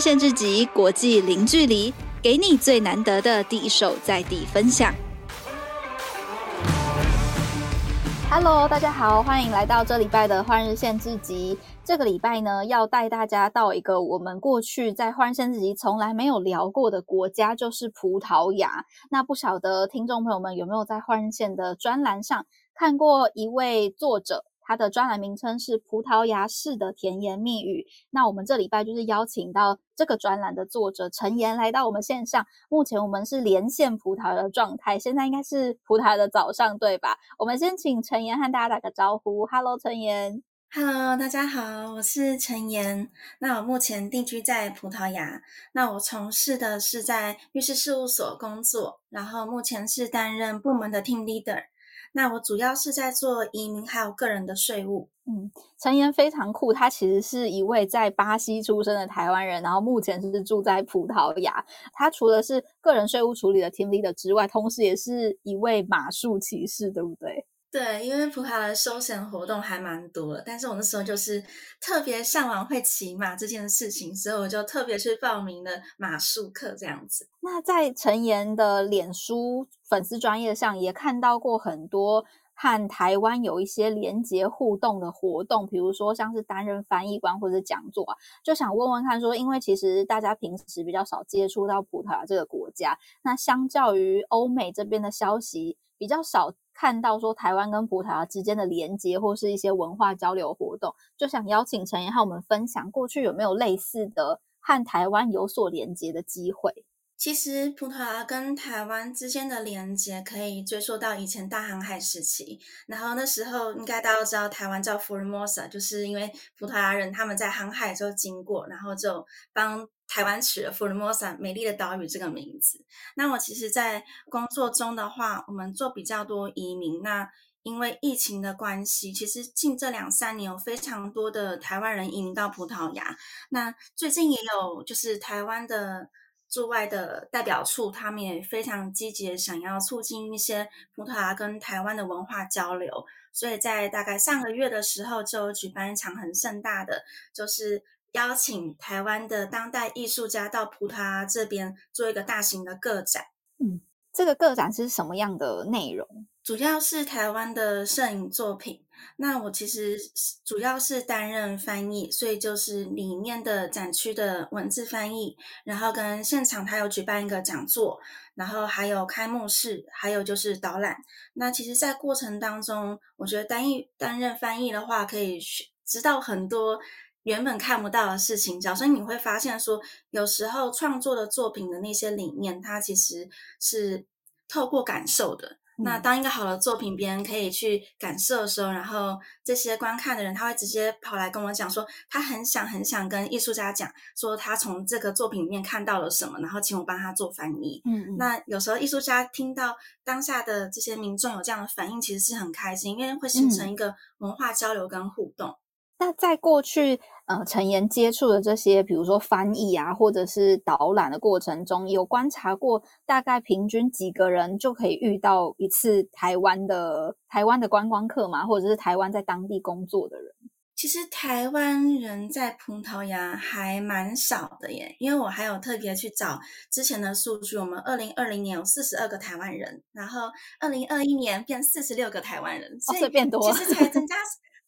限制级国际零距离，给你最难得的第一手在地分享。Hello，大家好，欢迎来到这礼拜的换日限制级。这个礼拜呢，要带大家到一个我们过去在换日限制级从来没有聊过的国家，就是葡萄牙。那不晓得听众朋友们有没有在换日线的专栏上看过一位作者？它的专栏名称是《葡萄牙式的甜言蜜语》。那我们这礼拜就是邀请到这个专栏的作者陈妍来到我们线上。目前我们是连线葡萄牙的状态，现在应该是葡萄牙的早上，对吧？我们先请陈妍和大家打个招呼。Hello，陈妍。Hello，大家好，我是陈妍。那我目前定居在葡萄牙。那我从事的是在律师事务所工作，然后目前是担任部门的 team leader。那我主要是在做移民还有个人的税务。嗯，陈妍非常酷，他其实是一位在巴西出生的台湾人，然后目前是住在葡萄牙。他除了是个人税务处理的 team leader 之外，同时也是一位马术骑士，对不对？对，因为葡萄牙的休闲活动还蛮多的，但是我那时候就是特别向往会骑马这件事情，所以我就特别去报名了马术课这样子。那在陈妍的脸书粉丝专业上也看到过很多和台湾有一些连结互动的活动，比如说像是担任翻译官或者讲座啊，就想问问看说，因为其实大家平时比较少接触到葡萄牙这个国家，那相较于欧美这边的消息比较少。看到说台湾跟葡萄牙之间的连接或是一些文化交流活动，就想邀请陈妍和我们分享过去有没有类似的和台湾有所连接的机会。其实葡萄牙跟台湾之间的连接可以追溯到以前大航海时期，然后那时候应该大家都知道台湾叫 Formosa，就是因为葡萄牙人他们在航海的时候经过，然后就帮。台湾取了 Formosa 美丽的岛屿这个名字。那我其实，在工作中的话，我们做比较多移民。那因为疫情的关系，其实近这两三年有非常多的台湾人移民到葡萄牙。那最近也有就是台湾的驻外的代表处，他们也非常积极的想要促进一些葡萄牙跟台湾的文化交流。所以在大概上个月的时候，就举办一场很盛大的，就是。邀请台湾的当代艺术家到葡萄牙这边做一个大型的个展。嗯，这个个展是什么样的内容？主要是台湾的摄影作品。那我其实主要是担任翻译，所以就是里面的展区的文字翻译，然后跟现场他有举办一个讲座，然后还有开幕式，还有就是导览。那其实，在过程当中，我觉得单一担任翻译的话，可以知道很多。原本看不到的事情，所以你会发现说，有时候创作的作品的那些理念，它其实是透过感受的。嗯、那当一个好的作品，别人可以去感受的时候，然后这些观看的人，他会直接跑来跟我讲说，他很想很想跟艺术家讲，说他从这个作品里面看到了什么，然后请我帮他做翻译。嗯，嗯，那有时候艺术家听到当下的这些民众有这样的反应，其实是很开心，因为会形成一个文化交流跟互动。那在过去，呃，陈妍接触的这些，比如说翻译啊，或者是导览的过程中，有观察过大概平均几个人就可以遇到一次台湾的台湾的观光客嘛，或者是台湾在当地工作的人？其实台湾人在葡萄牙还蛮少的耶，因为我还有特别去找之前的数据，我们二零二零年有四十二个台湾人，然后二零二一年变四十六个台湾人，所以变多，其实才 增加。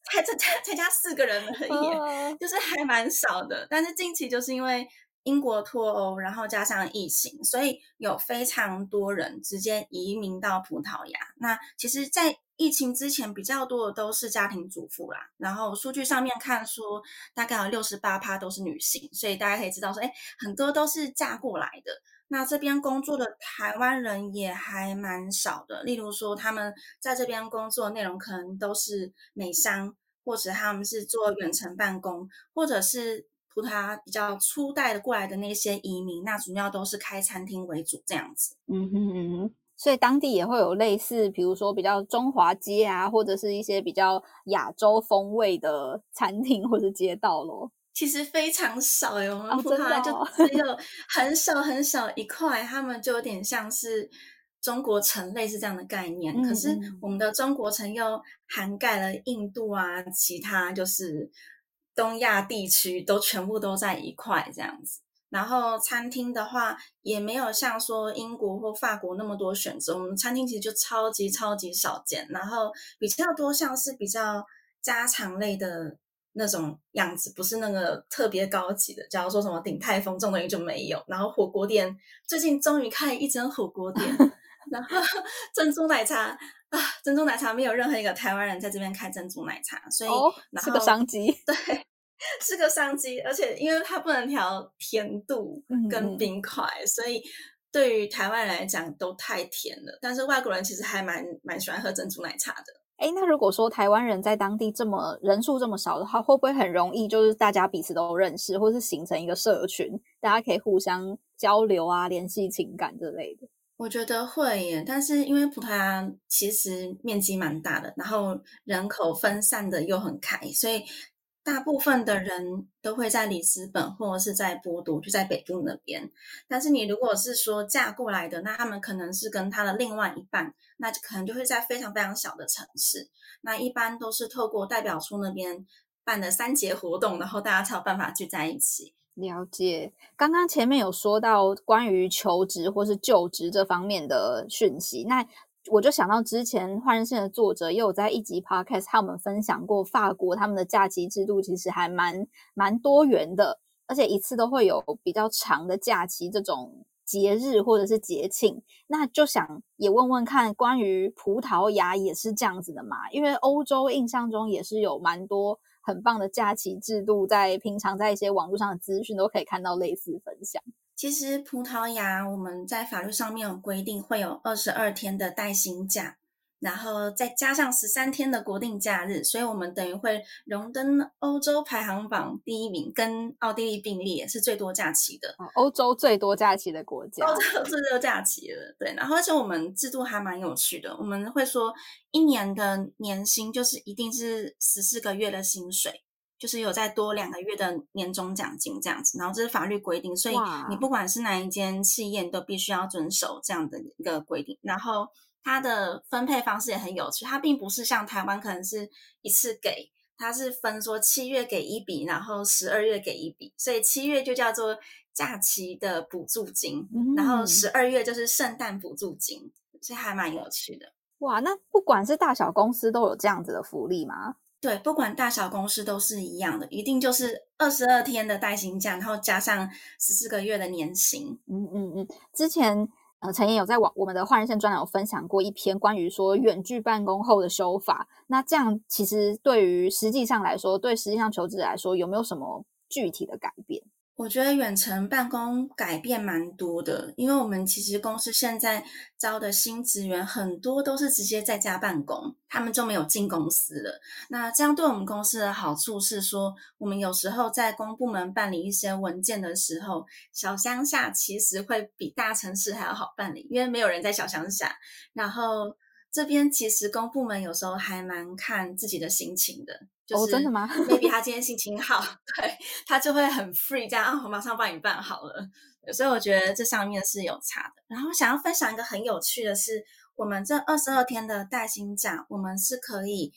才才才加四个人而 已，oh. 就是还蛮少的。但是近期就是因为英国脱欧，然后加上疫情，所以有非常多人直接移民到葡萄牙。那其实，在疫情之前比较多的都是家庭主妇啦。然后数据上面看说，大概有六十八趴都是女性，所以大家可以知道说，哎，很多都是嫁过来的。那这边工作的台湾人也还蛮少的，例如说他们在这边工作内容可能都是美商，或者他们是做远程办公，或者是葡萄牙比较初代的过来的那些移民，那主要都是开餐厅为主这样子。嗯哼嗯哼，所以当地也会有类似，比如说比较中华街啊，或者是一些比较亚洲风味的餐厅或者街道咯。其实非常少哟，我们葡萄牙就只有 很少很少一块，他们就有点像是中国城类似这样的概念。可是我们的中国城又涵盖了印度啊，其他就是东亚地区都全部都在一块这样子。然后餐厅的话，也没有像说英国或法国那么多选择。我们餐厅其实就超级超级少见，然后比较多像是比较家常类的那种样子，不是那个特别高级的。假如说什么鼎泰丰这种东西就没有。然后火锅店最近终于开一间火锅店，然后 珍珠奶茶啊，珍珠奶茶没有任何一个台湾人在这边开珍珠奶茶，所以、是个商机。对。是个商机，而且因为它不能调甜度跟冰块，嗯、所以对于台湾人来讲都太甜了。但是外国人其实还蛮蛮喜欢喝珍珠奶茶的。哎，那如果说台湾人在当地这么人数这么少的话，会不会很容易就是大家彼此都认识，或是形成一个社群，大家可以互相交流啊、联系情感之类的？我觉得会耶，但是因为葡萄牙其实面积蛮大的，然后人口分散的又很开，所以。大部分的人都会在里斯本或者是在波多，就在北部那边。但是你如果是说嫁过来的，那他们可能是跟他的另外一半，那可能就会在非常非常小的城市。那一般都是透过代表处那边办的三节活动，然后大家才有办法聚在一起。了解。刚刚前面有说到关于求职或是就职这方面的讯息，那。我就想到之前换日线的作者也有在一集 podcast 和我们分享过，法国他们的假期制度其实还蛮蛮多元的，而且一次都会有比较长的假期，这种节日或者是节庆。那就想也问问看，关于葡萄牙也是这样子的嘛？因为欧洲印象中也是有蛮多很棒的假期制度，在平常在一些网络上的资讯都可以看到类似分享。其实葡萄牙我们在法律上面有规定，会有二十二天的带薪假，然后再加上十三天的国定假日，所以我们等于会荣登欧洲排行榜第一名，跟奥地利并列是最多假期的。欧洲最多假期的国家，欧洲最多假期了。对，然后而且我们制度还蛮有趣的，我们会说一年的年薪就是一定是十四个月的薪水。就是有再多两个月的年终奖金这样子，然后这是法律规定，所以你不管是哪一间企业，你都必须要遵守这样的一个规定。然后它的分配方式也很有趣，它并不是像台湾可能是一次给，它是分说七月给一笔，然后十二月给一笔，所以七月就叫做假期的补助金，然后十二月就是圣诞补助金，所以还蛮有趣的。哇，那不管是大小公司都有这样子的福利吗？对，不管大小公司都是一样的，一定就是二十二天的带薪假，然后加上十四个月的年薪。嗯嗯嗯。之前呃，陈妍有在网我们的换人线专栏有分享过一篇关于说远距办公后的修法。那这样其实对于实际上来说，对实际上求职者来说，有没有什么具体的改变？我觉得远程办公改变蛮多的，因为我们其实公司现在招的新职员很多都是直接在家办公，他们就没有进公司了。那这样对我们公司的好处是说，我们有时候在公部门办理一些文件的时候，小乡下其实会比大城市还要好办理，因为没有人在小乡下。然后这边其实公部门有时候还蛮看自己的心情的。哦，真的吗？Maybe 他今天心情 好，对，他就会很 free，这样啊，我马上帮你办好了。所以我觉得这上面是有差的。然后想要分享一个很有趣的是，我们这二十二天的带薪假，我们是可以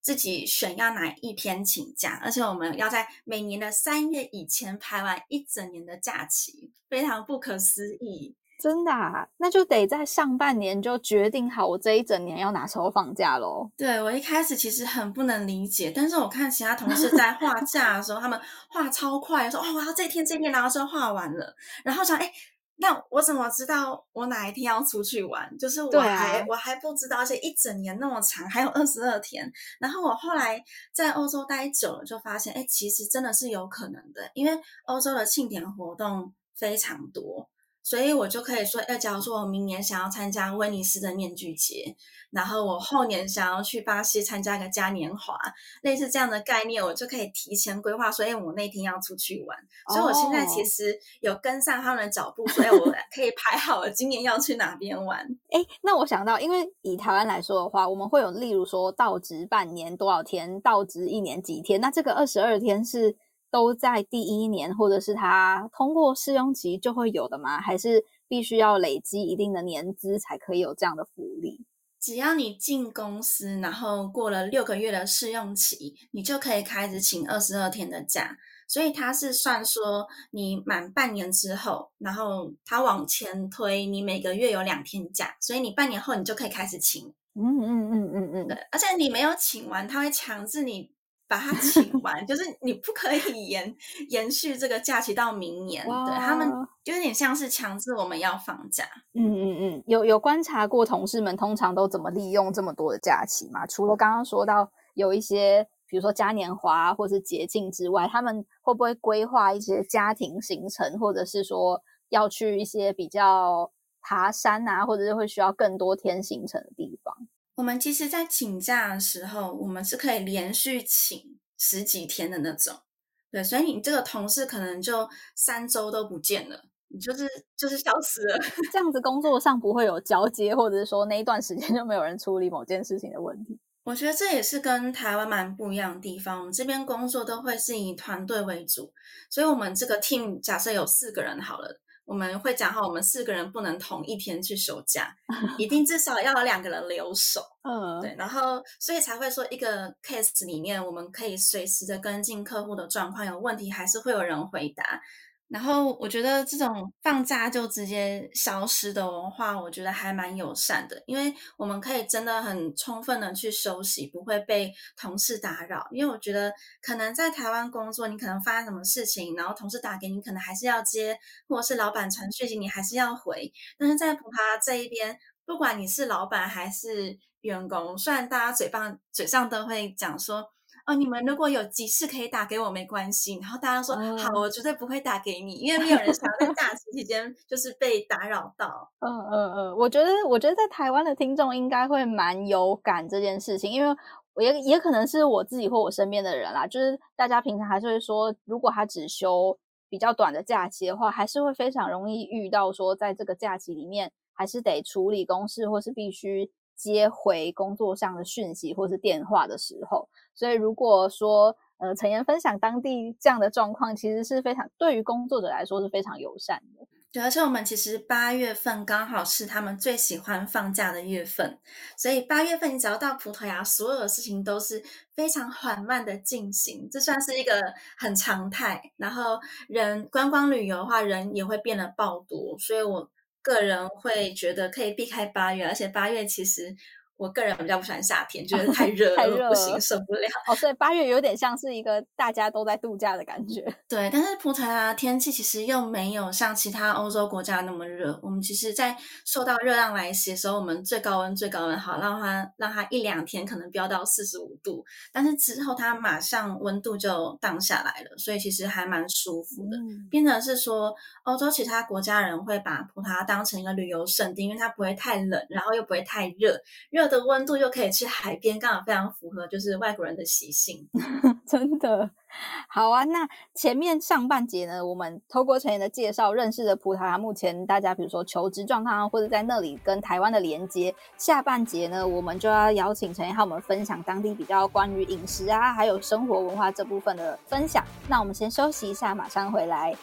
自己选要哪一天请假，而且我们要在每年的三月以前排完一整年的假期，非常不可思议。真的啊，那就得在上半年就决定好我这一整年要哪时候放假喽。对，我一开始其实很不能理解，但是我看其他同事在 画假的时候，他们画超快，说哦，我要这天这天，然后就画完了。然后想，哎，那我怎么知道我哪一天要出去玩？就是我还、啊、我还不知道，而且一整年那么长，还有二十二天。然后我后来在欧洲待久了，就发现，哎，其实真的是有可能的，因为欧洲的庆典活动非常多。所以我就可以说，哎，假如说我明年想要参加威尼斯的面具节，然后我后年想要去巴西参加个嘉年华，类似这样的概念，我就可以提前规划，所以我那天要出去玩。所以我现在其实有跟上他们的脚步，所以我可以排好了今年要去哪边玩。哎，那我想到，因为以台湾来说的话，我们会有例如说到职半年多少天，到职一年几天，那这个二十二天是。都在第一年，或者是他通过试用期就会有的吗？还是必须要累积一定的年资才可以有这样的福利？只要你进公司，然后过了六个月的试用期，你就可以开始请二十二天的假。所以他是算说你满半年之后，然后他往前推，你每个月有两天假，所以你半年后你就可以开始请。嗯嗯嗯嗯嗯，对，而且你没有请完，他会强制你把它请 完，就是你不可以延延续这个假期到明年。对，他们就有点像是强制我们要放假。嗯嗯嗯，有有观察过同事们通常都怎么利用这么多的假期吗？除了刚刚说到有一些，比如说嘉年华或是节庆之外，他们会不会规划一些家庭行程，或者是说要去一些比较爬山啊，或者是会需要更多天行程的地方。我们其实，在请假的时候，我们是可以连续请十几天的那种。对，所以你这个同事可能就三周都不见了，你就是就是消失了。这样子工作上不会有交接，或者是说那一段时间就没有人处理某件事情的问题。我觉得这也是跟台湾蛮不一样的地方。我们这边工作都会是以团队为主，所以我们这个 team 假设有四个人好了。我们会讲好，我们四个人不能同一天去休假，一定至少要有两个人留守。嗯，对，然后所以才会说一个 case 里面，我们可以随时的跟进客户的状况，有问题还是会有人回答。然后我觉得这种放假就直接消失的文化，我觉得还蛮友善的，因为我们可以真的很充分的去休息，不会被同事打扰。因为我觉得可能在台湾工作，你可能发生什么事情，然后同事打给你，可能还是要接，或者是老板传讯息，你还是要回。但是在葡萄牙这一边，不管你是老板还是员工，虽然大家嘴巴嘴上都会讲说。哦，你们如果有急事可以打给我，没关系。然后大家说、嗯、好，我绝对不会打给你，因为没有人想要在假期期间就是被打扰到。嗯嗯嗯，我觉得，我觉得在台湾的听众应该会蛮有感这件事情，因为也也可能是我自己或我身边的人啦，就是大家平常还是会说，如果他只休比较短的假期的话，还是会非常容易遇到说，在这个假期里面还是得处理公事，或是必须接回工作上的讯息或是电话的时候。所以，如果说呃，陈妍分享当地这样的状况，其实是非常对于工作者来说是非常友善的。对，而且我们其实八月份刚好是他们最喜欢放假的月份，所以八月份你只要到葡萄牙，所有的事情都是非常缓慢的进行，这算是一个很常态。然后人观光旅游的话，人也会变得爆多，所以我个人会觉得可以避开八月，而且八月其实。我个人比较不喜欢夏天，觉得 太热了，太热了不行，受不了。哦，所以八月有点像是一个大家都在度假的感觉。对，但是葡萄牙天气其实又没有像其他欧洲国家那么热。我们其实，在受到热浪来袭的时候，我们最高温最高温好让它让它一两天可能飙到四十五度，但是之后它马上温度就降下来了，所以其实还蛮舒服的。嗯、变成是说，欧洲其他国家人会把葡萄牙当成一个旅游胜地，因为它不会太冷，然后又不会太热，热。的温度又可以去海边，刚好非常符合就是外国人的习性，真的好啊。那前面上半节呢，我们透过陈妍的介绍，认识了葡萄牙目前大家比如说求职状况或者在那里跟台湾的连接。下半节呢，我们就要邀请陈妍和我们分享当地比较关于饮食啊，还有生活文化这部分的分享。那我们先休息一下，马上回来。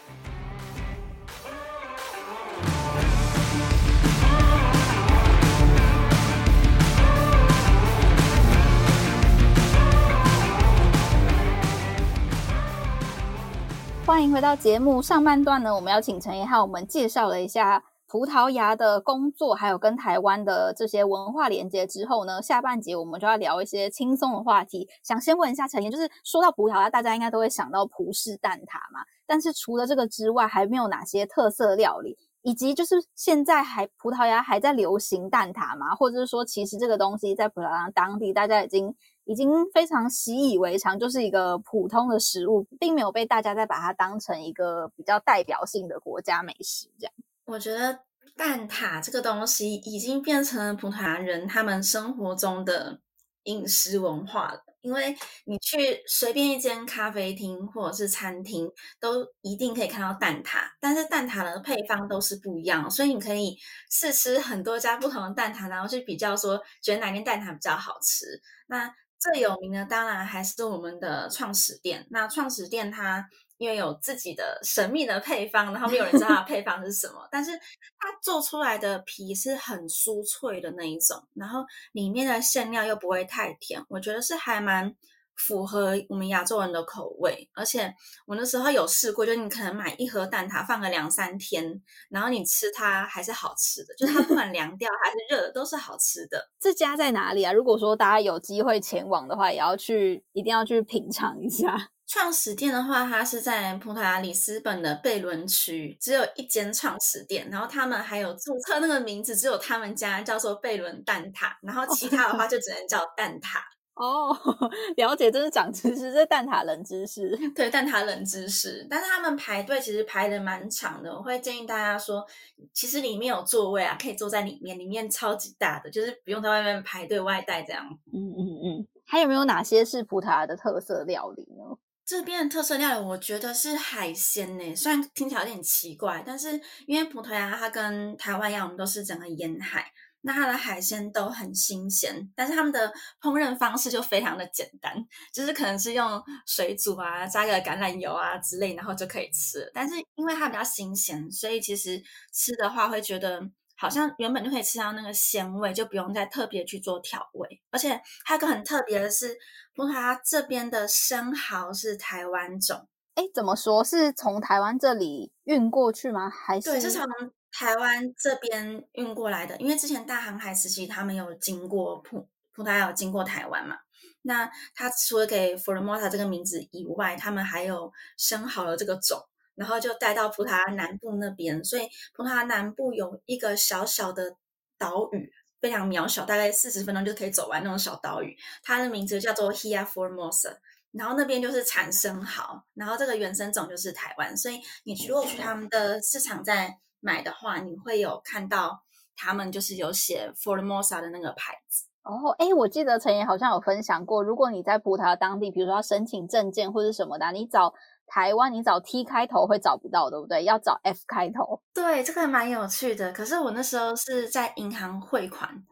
欢迎回到节目上半段呢，我们要请陈妍和我们介绍了一下葡萄牙的工作，还有跟台湾的这些文化连接之后呢，下半节我们就要聊一些轻松的话题。想先问一下陈妍，就是说到葡萄牙，大家应该都会想到葡式蛋挞嘛？但是除了这个之外，还没有哪些特色料理？以及就是现在还葡萄牙还在流行蛋挞吗？或者是说，其实这个东西在葡萄牙当地大家已经。已经非常习以为常，就是一个普通的食物，并没有被大家再把它当成一个比较代表性的国家美食。这样，我觉得蛋挞这个东西已经变成了葡萄牙人他们生活中的饮食文化了。因为你去随便一间咖啡厅或者是餐厅，都一定可以看到蛋挞，但是蛋挞的配方都是不一样，所以你可以试吃很多家不同的蛋挞，然后去比较说，觉得哪间蛋挞比较好吃。那最有名的当然还是我们的创始店。那创始店它因为有自己的神秘的配方，然后没有人知道它配方是什么，但是它做出来的皮是很酥脆的那一种，然后里面的馅料又不会太甜，我觉得是还蛮符合我们亚洲人的口味，而且我那时候有试过，就你可能买一盒蛋挞放个两三天，然后你吃它还是好吃的，就是它不管凉掉 还是热的都是好吃的。这家在哪里啊？如果说大家有机会前往的话，也要去，一定要去品尝一下。创始店的话，它是在葡萄牙里斯本的贝伦区，只有一间创始店，然后他们还有注册那个名字，只有他们家叫做贝伦蛋挞，然后其他的话就只能叫蛋挞。哦，了解，这是长知识，这是蛋挞冷知识。对，蛋挞冷知识。但是他们排队其实排的蛮长的，我会建议大家说，其实里面有座位啊，可以坐在里面，里面超级大的，就是不用在外面排队外带这样。嗯嗯嗯。还有没有哪些是葡萄牙的特色料理呢？这边的特色料理，我觉得是海鲜呢。虽然听起来有点奇怪，但是因为葡萄牙它跟台湾一样，我们都是整个沿海。那它的海鲜都很新鲜，但是他们的烹饪方式就非常的简单，就是可能是用水煮啊，加个橄榄油啊之类，然后就可以吃。但是因为它比较新鲜，所以其实吃的话会觉得好像原本就可以吃到那个鲜味，就不用再特别去做调味。而且还有个很特别的是，葡萄牙这边的生蚝是台湾种。哎，怎么说？是从台湾这里运过去吗？还是？对，是从。台湾这边运过来的，因为之前大航海时期，他们有经过葡葡萄牙，有经过台湾嘛。那他除了给 Formosa 这个名字以外，他们还有生蚝的这个种，然后就带到葡萄牙南部那边。所以葡萄牙南部有一个小小的岛屿，非常渺小，大概四十分钟就可以走完那种小岛屿，它的名字叫做 Hia Formosa。然后那边就是产生蚝，然后这个原生种就是台湾。所以你如果去他们的市场在买的话，你会有看到他们就是有写 Formosa 的那个牌子哦。哎，我记得陈妍好像有分享过，如果你在葡萄牙当地，比如说要申请证件或者什么的，你找台湾，你找 T 开头会找不到，对不对？要找 F 开头。对，这个蛮有趣的。可是我那时候是在银行汇款。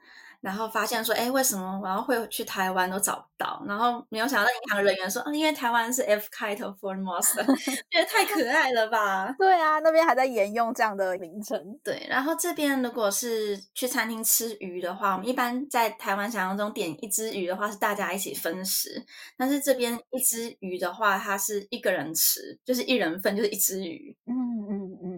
然后发现说，哎，为什么我要会去台湾都找不到？然后没有想到银行人员说，啊，因为台湾是 F 开头，Formosa，觉得太可爱了吧？对啊，那边还在沿用这样的名称。对，然后这边如果是去餐厅吃鱼的话，我们一般在台湾想象中点一只鱼的话是大家一起分食，但是这边一只鱼的话，它是一个人吃，就是一人份，就是一只鱼。嗯嗯嗯。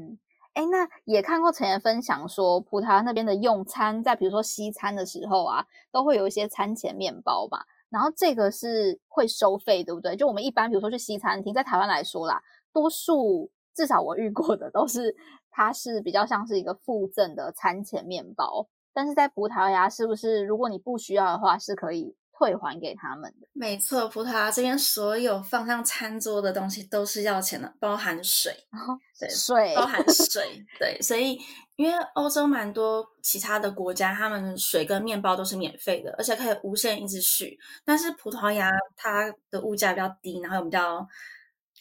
哎，那也看过陈妍分享说，葡萄牙那边的用餐，在比如说西餐的时候啊，都会有一些餐前面包嘛。然后这个是会收费，对不对？就我们一般比如说去西餐厅，在台湾来说啦，多数至少我遇过的都是，它是比较像是一个附赠的餐前面包。但是在葡萄牙，是不是如果你不需要的话，是可以？退还给他们的。没错，葡萄牙这边所有放上餐桌的东西都是要钱的，包含水，哦、对，水包含水，对，所以因为欧洲蛮多其他的国家，他们水跟面包都是免费的，而且可以无限一直续，但是葡萄牙它的物价比较低，然后比较。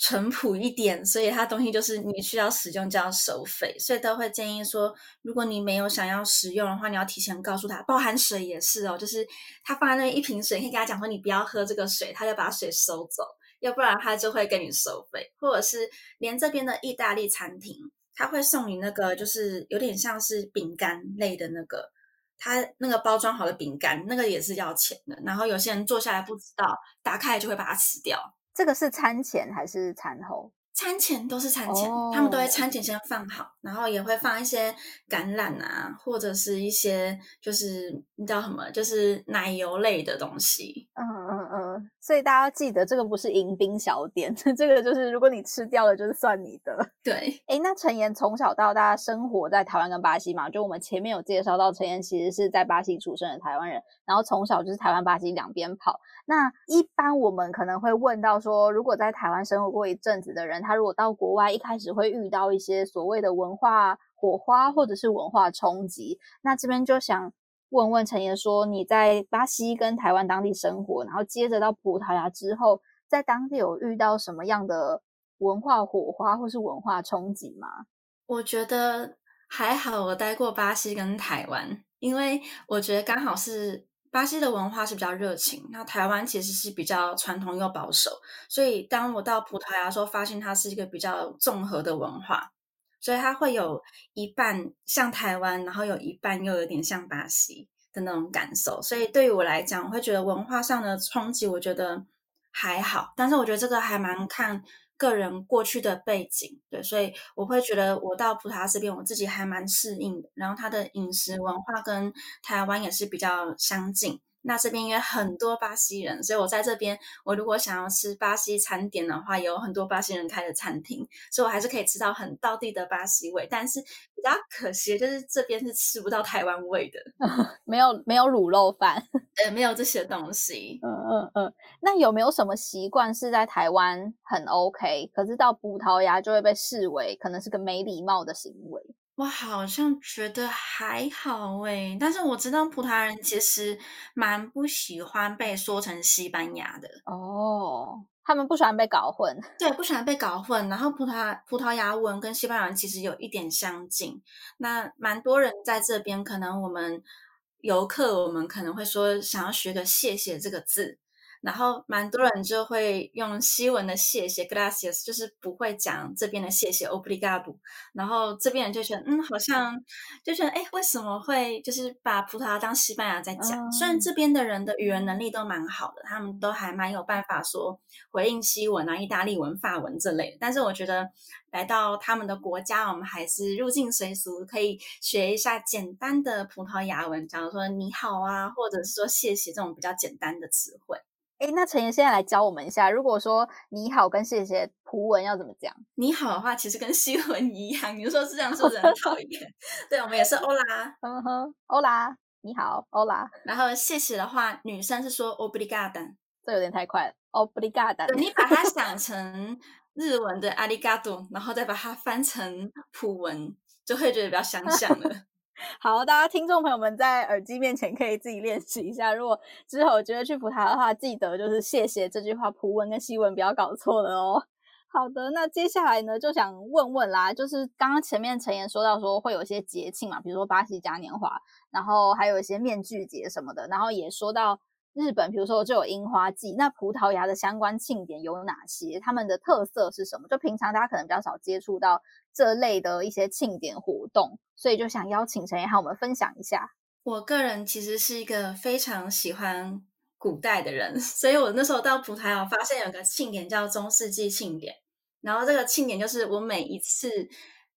淳朴一点，所以它东西就是你需要使用就要收费，所以都会建议说，如果你没有想要使用的话，你要提前告诉他，包含水也是哦，就是他放在那一瓶水，你可以跟他讲说你不要喝这个水，他就把水收走，要不然他就会跟你收费，或者是连这边的意大利餐厅，他会送你那个就是有点像是饼干类的那个，他那个包装好的饼干，那个也是要钱的，然后有些人坐下来不知道，打开就会把它吃掉。这个是餐前还是餐后？餐前都是餐前，oh. 他们都会餐前先放好，然后也会放一些橄榄啊，或者是一些就是你知道什么，就是奶油类的东西。嗯嗯嗯，所以大家要记得，这个不是迎宾小点，这个就是如果你吃掉了，就是算你的。对，诶，那陈妍从小到大生活在台湾跟巴西嘛，就我们前面有介绍到，陈妍其实是在巴西出生的台湾人，然后从小就是台湾巴西两边跑。那一般我们可能会问到说，如果在台湾生活过一阵子的人，他如果到国外，一开始会遇到一些所谓的文化火花或者是文化冲击。那这边就想问问陈妍说，你在巴西跟台湾当地生活，然后接着到葡萄牙之后，在当地有遇到什么样的文化火花或是文化冲击吗？我觉得还好，我待过巴西跟台湾，因为我觉得刚好是。巴西的文化是比较热情，那台湾其实是比较传统又保守，所以当我到葡萄牙的时候，发现它是一个比较综合的文化，所以它会有一半像台湾，然后有一半又有点像巴西的那种感受。所以对于我来讲，我会觉得文化上的冲击，我觉得还好，但是我觉得这个还蛮看个人过去的背景，对，所以我会觉得我到葡萄牙这边，我自己还蛮适应的。然后它的饮食文化跟台湾也是比较相近。那这边因为很多巴西人，所以我在这边，我如果想要吃巴西餐点的话，有很多巴西人开的餐厅，所以我还是可以吃到很道地的巴西味。但是比较可惜的就是这边是吃不到台湾味的，没有没有卤肉饭，呃，没有这些东西。嗯嗯嗯。那有没有什么习惯是在台湾很 OK，可是到葡萄牙就会被视为可能是个没礼貌的行为？我好像觉得还好诶，但是我知道葡萄牙人其实蛮不喜欢被说成西班牙的哦，他们不喜欢被搞混，对，不喜欢被搞混。然后葡萄葡萄牙文跟西班牙文其实有一点相近，那蛮多人在这边，可能我们游客，我们可能会说想要学个谢谢这个字。然后蛮多人就会用西文的谢谢，gracias，就是不会讲这边的谢谢，obrigado。然后这边人就觉得，嗯，好像就觉得，哎，为什么会就是把葡萄牙当西班牙在讲？嗯、虽然这边的人的语言能力都蛮好的，他们都还蛮有办法说回应西文啊、意大利文、法文这类的。但是我觉得来到他们的国家，我们还是入境随俗，可以学一下简单的葡萄牙文，假如说你好啊，或者是说谢谢这种比较简单的词汇。哎，那陈妍现在来教我们一下，如果说你好跟谢谢葡文要怎么讲？你好的话，其实跟西文一样。你说是这样，是不是很 讨厌？对，我们也是欧拉，嗯哼，欧拉，你好，欧拉。然后谢谢的话，女生是说 obrigada，这有点太快了，obrigada。你把它想 成日文的阿里嘎多，然后再把它翻成葡文，就会觉得比较相像了。好，大家听众朋友们在耳机面前可以自己练习一下。如果之后觉得去葡萄牙的话，记得就是谢谢这句话，葡文跟西文不要搞错了哦。好的，那接下来呢，就想问问啦，就是刚刚前面陈妍说到说会有一些节庆嘛，比如说巴西嘉年华，然后还有一些面具节什么的，然后也说到。日本，比如说就有樱花季，那葡萄牙的相关庆典有哪些？他们的特色是什么？就平常大家可能比较少接触到这类的一些庆典活动，所以就想邀请陈妍和我们分享一下。我个人其实是一个非常喜欢古代的人，所以我那时候到葡萄牙，我发现有个庆典叫中世纪庆典，然后这个庆典就是我每一次。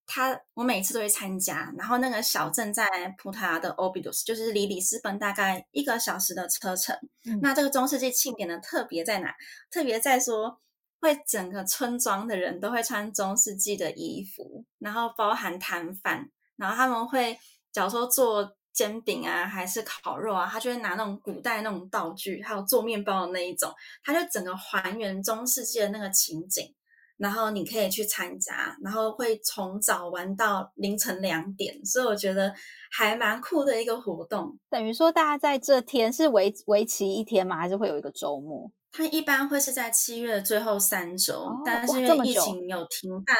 他我每次都会参加，然后那个小镇在葡萄牙的 Obidos，就是离里斯本大概一个小时的车程。嗯、那这个中世纪庆典呢，特别在哪？特别在说，会整个村庄的人都会穿中世纪的衣服，然后包含摊贩，然后他们会，假如说做煎饼啊，还是烤肉啊，他就会拿那种古代那种道具，还有做面包的那一种，他就整个还原中世纪的那个情景。然后你可以去参加，然后会从早玩到凌晨两点，所以我觉得还蛮酷的一个活动。等于说，大家在这天是为为期一天吗？还是会有一个周末？它一般会是在七月的最后三周，哦、但是因为疫情有停办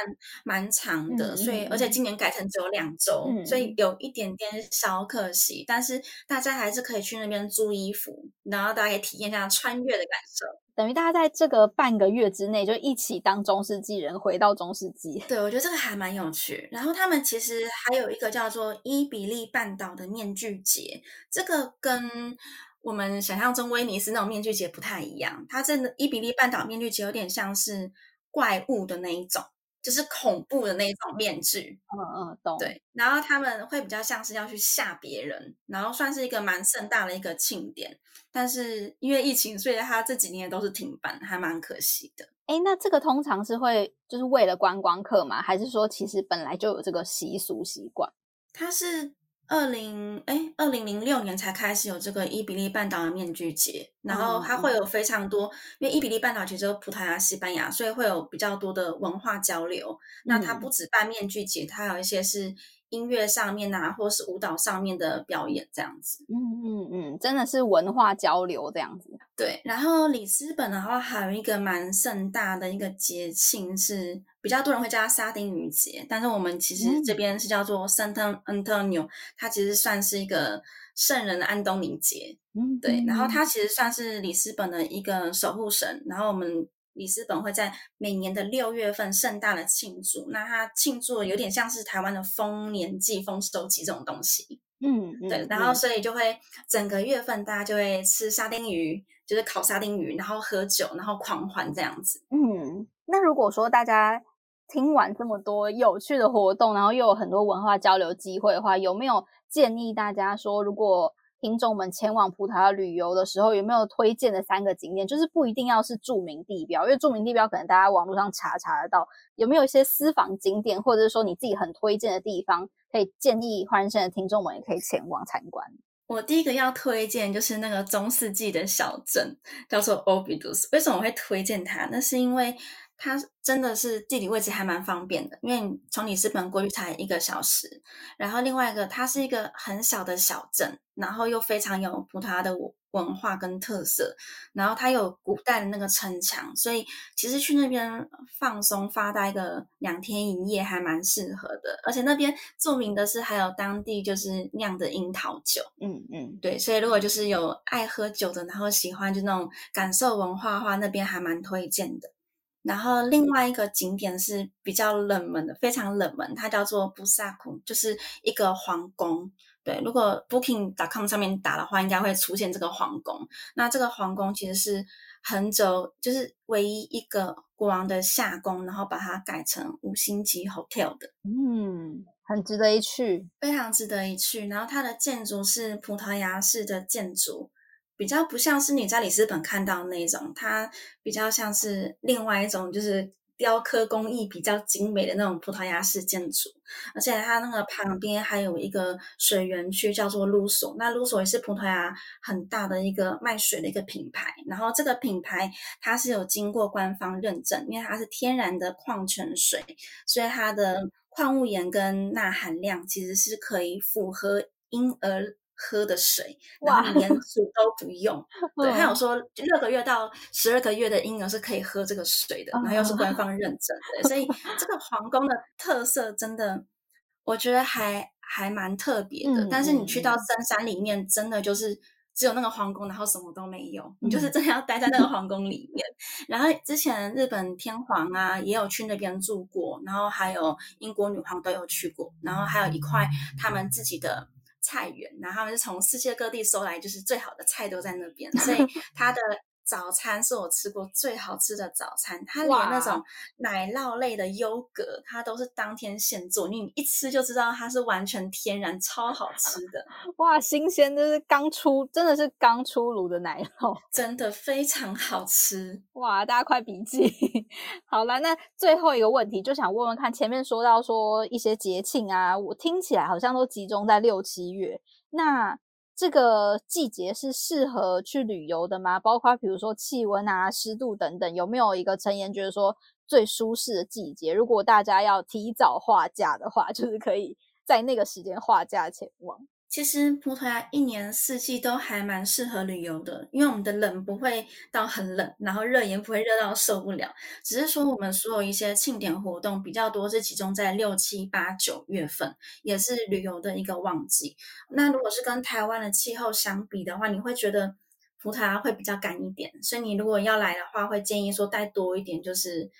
蛮长的，所以而且今年改成只有两周，嗯、所以有一点点小可惜。但是大家还是可以去那边租衣服，然后大家可以体验一下穿越的感受。等于大家在这个半个月之内就一起当中世纪人，回到中世纪。对，我觉得这个还蛮有趣。然后他们其实还有一个叫做伊比利半岛的面具节，这个跟。我们想象中威尼斯那种面具节不太一样，它真的伊比利半岛面具节有点像是怪物的那一种，就是恐怖的那一种面具。嗯嗯，懂。对，然后他们会比较像是要去吓别人，然后算是一个蛮盛大的一个庆典。但是因为疫情，所以它这几年都是停办，还蛮可惜的。哎，那这个通常是会就是为了观光客吗？还是说其实本来就有这个习俗习惯？它是。二零哎，二零零六年才开始有这个伊比利半岛的面具节，然后它会有非常多，嗯、因为伊比利半岛其实有葡萄牙、西班牙，所以会有比较多的文化交流。嗯、那它不止办面具节，它有一些是音乐上面啊，或是舞蹈上面的表演这样子。嗯嗯嗯，真的是文化交流这样子。对，然后里斯本的话还有一个蛮盛大的一个节庆是。比较多人会叫它沙丁鱼节，但是我们其实这边是叫做 Santo Antonio，它其实算是一个圣人的安东尼节。嗯，对。然后它其实算是里斯本的一个守护神。然后我们里斯本会在每年的六月份盛大的庆祝。那它庆祝有点像是台湾的丰年祭、丰收祭这种东西。嗯，对。然后所以就会整个月份大家就会吃沙丁鱼。就是烤沙丁鱼，然后喝酒，然后狂欢这样子。嗯，那如果说大家听完这么多有趣的活动，然后又有很多文化交流机会的话，有没有建议大家说，如果听众们前往葡萄牙旅游的时候，有没有推荐的三个景点？就是不一定要是著名地标，因为著名地标可能大家网络上查查得到。有没有一些私房景点，或者是说你自己很推荐的地方，可以建议换日线的听众们也可以前往参观？我第一个要推荐就是那个中世纪的小镇，叫做 Óbidos。为什么我会推荐它？那是因为。它真的是地理位置还蛮方便的，因为从里斯本过去才一个小时。然后另外一个，它是一个很小的小镇，然后又非常有葡萄牙的文化跟特色。然后它有古代的那个城墙，所以其实去那边放松发呆个两天一夜还蛮适合的。而且那边著名的是还有当地就是酿的樱桃酒，嗯嗯，对。所以如果就是有爱喝酒的，然后喜欢就那种感受文化的话，那边还蛮推荐的。然后另外一个景点是比较冷门的，非常冷门，它叫做布萨库，就是一个皇宫。对，如果 Booking.com 上面打的话，应该会出现这个皇宫。那这个皇宫其实是很久，就是唯一一个国王的夏宫，然后把它改成五星级 hotel 的。嗯，很值得一去，非常值得一去。然后它的建筑是葡萄牙式的建筑。比较不像是你在里斯本看到那种，它比较像是另外一种，就是雕刻工艺比较精美的那种葡萄牙式建筑。而且它那个旁边还有一个水源区，叫做卢索。那卢索也是葡萄牙很大的一个卖水的一个品牌。然后这个品牌它是有经过官方认证，因为它是天然的矿泉水，所以它的矿物盐跟钠含量其实是可以符合婴儿。喝的水，然后连水都不用。哇对，他有说六个月到十二个月的婴儿是可以喝这个水的，然后又是官方认证的，所以这个皇宫的特色真的，我觉得还还蛮特别的。嗯、但是你去到深山里面，真的就是只有那个皇宫，然后什么都没有，你就是真的要待在那个皇宫里面。嗯、然后之前日本天皇啊也有去那边住过，然后还有英国女皇都有去过，然后还有一块他们自己的。菜园，然后他们是从世界各地收来，就是最好的菜都在那边，所以它的。早餐是我吃过最好吃的早餐，它连那种奶酪类的优格，它都是当天现做，你一吃就知道它是完全天然，超好吃的。哇，新鲜，就是刚出，真的是刚出炉的奶酪，真的非常好吃。哇，大家快笔记。好了，那最后一个问题，就想问问看，前面说到说一些节庆啊，我听起来好像都集中在六七月，那。这个季节是适合去旅游的吗？包括比如说气温啊、湿度等等，有没有一个成员觉得说最舒适的季节？如果大家要提早划假的话，就是可以在那个时间划假前往。其实葡萄牙一年四季都还蛮适合旅游的，因为我们的冷不会到很冷，然后热也不会热到受不了。只是说我们所有一些庆典活动比较多，是集中在六七八九月份，也是旅游的一个旺季。那如果是跟台湾的气候相比的话，你会觉得葡萄牙会比较干一点，所以你如果要来的话，会建议说带多一点，就是。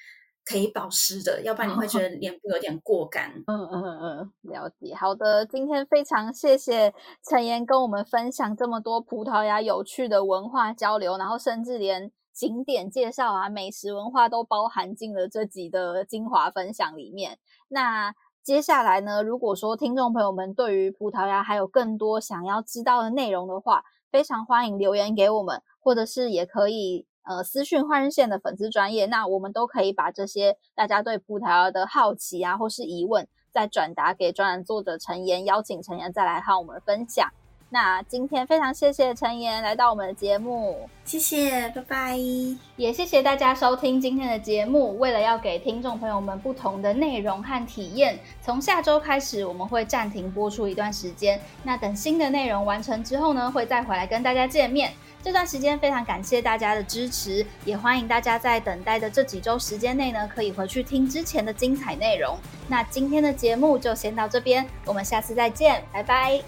可以保湿的，要不然你会觉得 脸部有点过干。嗯嗯嗯，了解。好的，今天非常谢谢陈妍跟我们分享这么多葡萄牙有趣的文化交流，然后甚至连景点介绍啊、美食文化都包含进了这集的精华分享里面。那接下来呢，如果说听众朋友们对于葡萄牙还有更多想要知道的内容的话，非常欢迎留言给我们，或者是也可以。呃，私讯换日线的粉丝专业，那我们都可以把这些大家对葡萄牙的好奇啊，或是疑问，再转达给专栏作者陈岩，邀请陈岩再来和我们分享。那今天非常谢谢陈妍来到我们的节目，谢谢，拜拜。也谢谢大家收听今天的节目。为了要给听众朋友们不同的内容和体验，从下周开始我们会暂停播出一段时间。那等新的内容完成之后呢，会再回来跟大家见面。这段时间非常感谢大家的支持，也欢迎大家在等待的这几周时间内呢，可以回去听之前的精彩内容。那今天的节目就先到这边，我们下次再见，拜拜。